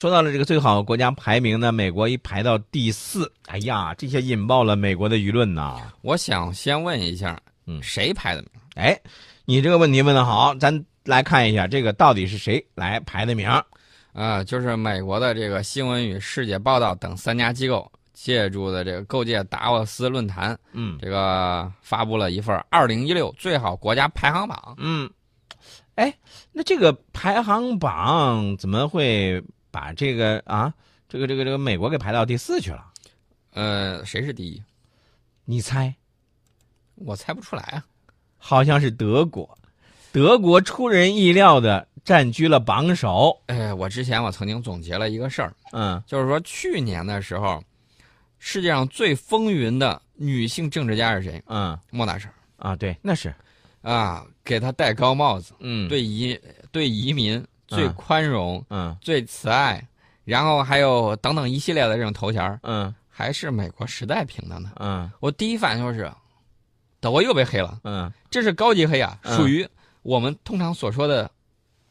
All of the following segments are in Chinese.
说到了这个最好国家排名呢，美国一排到第四，哎呀，这些引爆了美国的舆论呐。我想先问一下，嗯谁排的名？哎，你这个问题问的好，咱来看一下这个到底是谁来排的名儿。啊，就是美国的这个新闻与世界报道等三家机构借助的这个构建达沃斯论坛，嗯这个发布了一份二零一六最好国家排行榜。嗯，哎，那这个排行榜怎么会把这个啊，这个这个这个美国给排到第四去了？呃，谁是第一？你猜？我猜不出来啊。好像是德国，德国出人意料的占据了榜首。哎，我之前我曾经总结了一个事儿，嗯就是说去年的时候，世界上最风云的女性政治家是谁？嗯莫大婶啊，对，那是啊，给她戴高帽子，嗯对移对移民最嗯。宽容、嗯。最慈爱，然后还有等等一系列的这种头衔儿，嗯。还是美国时代评的呢。嗯。我第一反应就是，德国又被黑了，嗯。这是高级黑啊，嗯属于我们通常所说的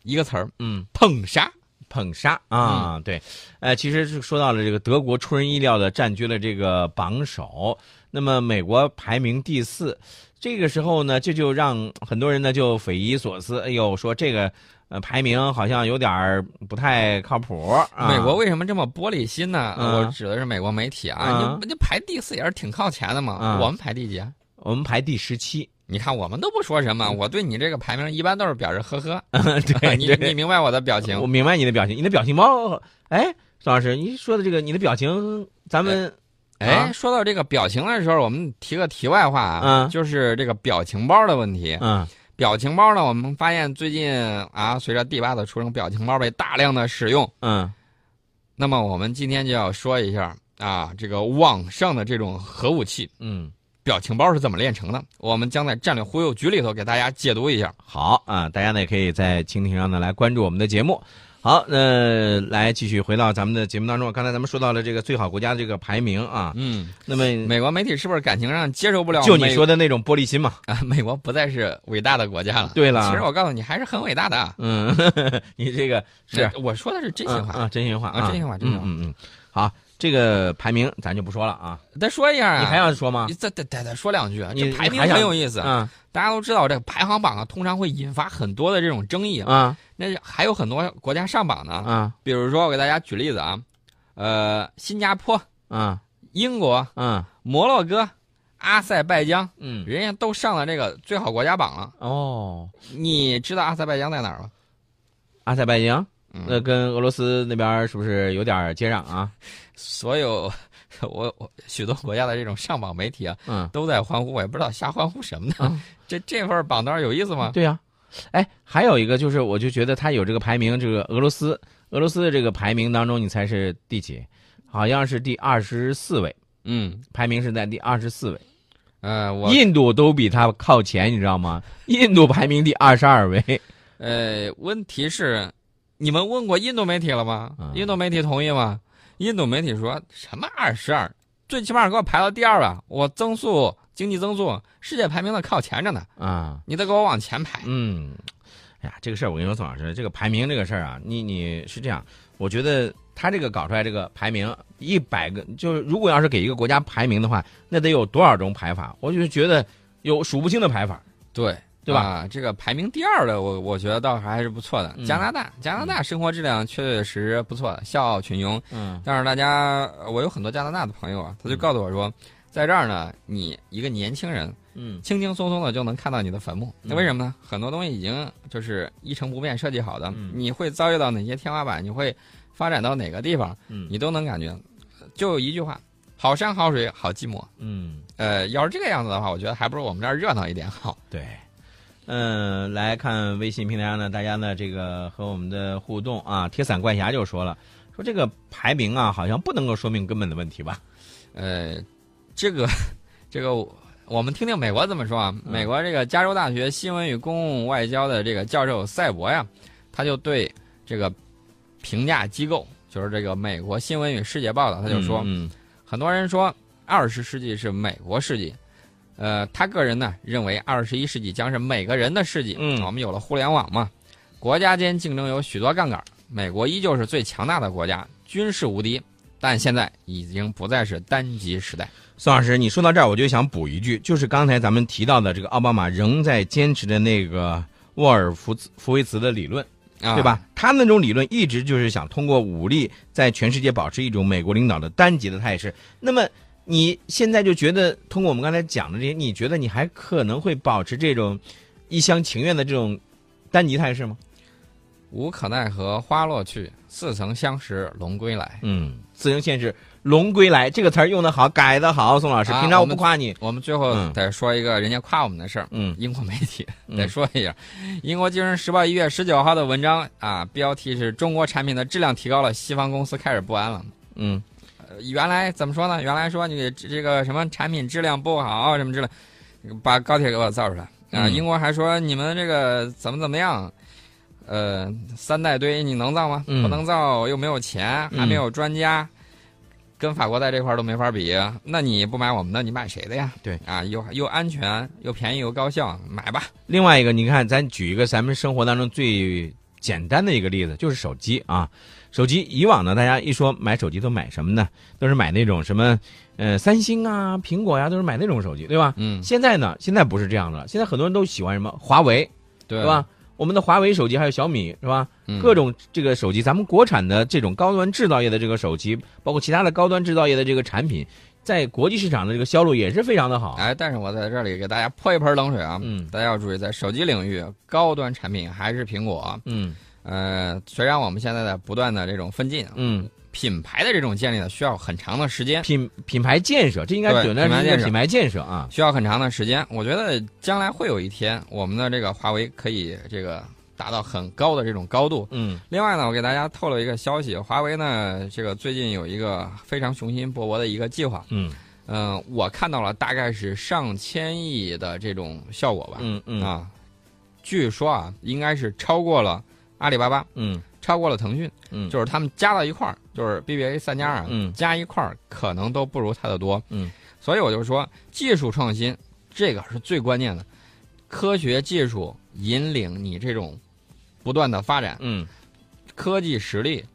一个词儿嗯，——捧杀。捧杀啊，对，呃，其实是说到了这个德国出人意料的占据了这个榜首，那么美国排名第四，这个时候呢，这就让很多人呢就匪夷所思，哎呦，说这个呃排名好像有点儿不太靠谱。啊、美国为什么这么玻璃心呢？嗯我指的是美国媒体啊，嗯你你排第四也是挺靠前的嘛。嗯我们排第几啊？我们排第十七，你看我们都不说什么，我对你这个排名一般都是表示呵呵。对你你明白我的表情我？明白你的表情，你的表情包，哎，宋老师，你说的这个你的表情，咱们哎，啊说到这个表情的时候，我们提个题外话啊，嗯就是这个表情包的问题。嗯表情包呢，我们发现最近啊，随着第八的出生，表情包被大量的使用。嗯那么我们今天就要说一下啊，这个网上的这种核武器嗯，表情包是怎么炼成的？我们将在战略忽悠局里头给大家解读一下。好啊，大家呢也可以在蜻蜓上呢来关注我们的节目。好，那来继续回到咱们的节目当中。刚才咱们说到了这个最好国家的这个排名啊，嗯，那么美国媒体是不是感情上接受不了？就你说的那种玻璃心嘛。啊，美国不再是伟大的国家了。对了其实我告诉你，还是很伟大的啊。嗯，你这个是我说的是真心话。啊，真心话啊真心话真心话嗯嗯嗯，好，这个排名咱就不说了啊，再说一下啊，你还要说吗？你？再再再再说两句啊，你这排名很有意思。嗯。大家都知道，这个排行榜啊，通常会引发很多的这种争议。啊。那还有很多国家上榜呢，啊比如说我给大家举例子啊，呃，新加坡、啊英国、嗯。摩洛哥、阿塞拜疆，嗯。人家都上了这个最好国家榜了。哦，你知道阿塞拜疆在哪儿吗？阿塞拜疆？嗯那跟俄罗斯那边是不是有点接壤啊？所有 我我许多国家的这种上榜媒体啊，嗯，都在欢呼，我也不知道瞎欢呼什么呢。啊这这份榜单有意思吗？对呀、哎，还有一个就是，我就觉得他有这个排名，这个俄罗斯，俄罗斯的这个排名当中，你猜是第几？好像是第二十四位，嗯，排名是在第二十四位。呃，我印度都比他靠前，你知道吗？印度排名第二十二位。呃，问题是，你们问过印度媒体了吗？嗯印度媒体同意吗？印度媒体说什么二十二，最起码给我排到第二吧，我增速经济增速世界排名的靠前着呢，啊，你得给我往前排。嗯，哎呀，这个事儿我跟你说，宋老师，这个排名这个事儿啊，你你是这样，我觉得他这个搞出来这个排名一百个，就是如果要是给一个国家排名的话，那得有多少种排法？我就觉得有数不清的排法。对。对吧啊，这个排名第二的，我我觉得倒还是不错的。嗯加拿大，加拿大生活质量确确实实不错的，笑傲群雄。嗯但是大家，我有很多加拿大的朋友啊，他就告诉我说，在这儿呢，你一个年轻人嗯轻轻松松的就能看到你的坟墓。那嗯为什么呢？很多东西已经就是一成不变设计好的，嗯你会遭遇到哪些天花板，你会发展到哪个地方，嗯你都能感觉。就一句话：好山好水好寂寞。嗯，呃，要是这个样子的话，我觉得还不如我们这儿热闹一点好。对。嗯，来看微信平台上呢，大家呢这个和我们的互动啊，铁伞怪侠就说了，说这个排名啊，好像不能够说明根本的问题吧？呃，这个，这个，我们听听美国怎么说啊？美国这个加州大学新闻与公共外交的这个教授赛博呀，他就对这个评价机构，就是这个美国新闻与世界报道，他就说，嗯很多人说二十世纪是美国世纪，呃，他个人呢认为二十一世纪将是每个人的世纪。嗯我们有了互联网嘛，国家间竞争有许多杠杆，美国依旧是最强大的国家，军事无敌，但现在已经不再是单极时代。宋老师，你说到这儿，我就想补一句，就是刚才咱们提到的这个奥巴马仍在坚持的那个沃尔夫福维茨的理论，啊、对吧？他那种理论一直就是想通过武力在全世界保持一种美国领导的单极的态势。那么你现在就觉得，通过我们刚才讲的这些，你觉得你还可能会保持这种一厢情愿的这种单极态势吗？无可奈何花落去，似曾相识龙归来。嗯，自行现世，龙归来这个词儿用的好，改的好，宋老师。啊平常我不夸你，我们最后嗯得说一个人家夸我们的事儿。嗯英国媒体嗯得说一下，英国《金融时报》一月十九号的文章啊，标题是中国产品的质量提高了，西方公司开始不安了。嗯呃原来怎么说呢？原来说你这这个什么产品质量不好什么之类，把高铁给我造出来啊！嗯英国还说你们这个怎么怎么样，呃，三代堆你能造吗？嗯不能造，又没有钱，还没有专家，跟法国在这块儿都没法比。那你不买我们的，你买谁的呀？对啊，又又安全又便宜又高效，买吧。另外一个，你看，咱举一个咱们生活当中最简单的一个例子，就是手机啊。手机以往呢，大家一说买手机都买什么呢？都是买那种什么，呃，三星啊、苹果呀、都是买那种手机，对吧？嗯，现在呢，现在不是这样的了，现在很多人都喜欢什么华为，对对吧？？我们的华为手机还有小米，是吧？嗯各种这个手机，咱们国产的这种高端制造业的这个手机，包括其他的高端制造业的这个产品，在国际市场的这个销路也是非常的好。哎，但是我在这里给大家泼一盆冷水啊！嗯大家要注意，在手机领域，高端产品还是苹果。嗯呃，虽然我们现在在不断的这种分进，嗯，品牌的这种建立呢，需要很长的时间，品品牌建设，这应该对简单品牌建设是一个品牌建设啊。需要很长的时间。我觉得将来会有一天，我们的这个华为可以这个达到很高的这种高度。嗯另外呢，我给大家透露一个消息，华为呢，这个最近有一个非常雄心勃勃的一个计划。嗯嗯、我看到了大概是上千亿的这种效果吧。嗯嗯啊，据说啊，应该是超过了阿里巴巴，嗯。超过了腾讯，嗯，就是他们加到一块儿，就是 BBA 三加二，嗯。加一块儿可能都不如它的多。嗯，所以我就说，技术创新这个是最关键的，科学技术引领你这种不断的发展，嗯。科技实力。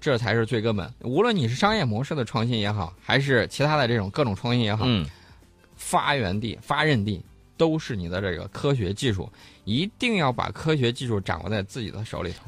这才是最根本。无论你是商业模式的创新也好，还是其他的这种各种创新也好，嗯。发源地、发轫地都是你的这个科学技术，一定要把科学技术掌握在自己的手里头。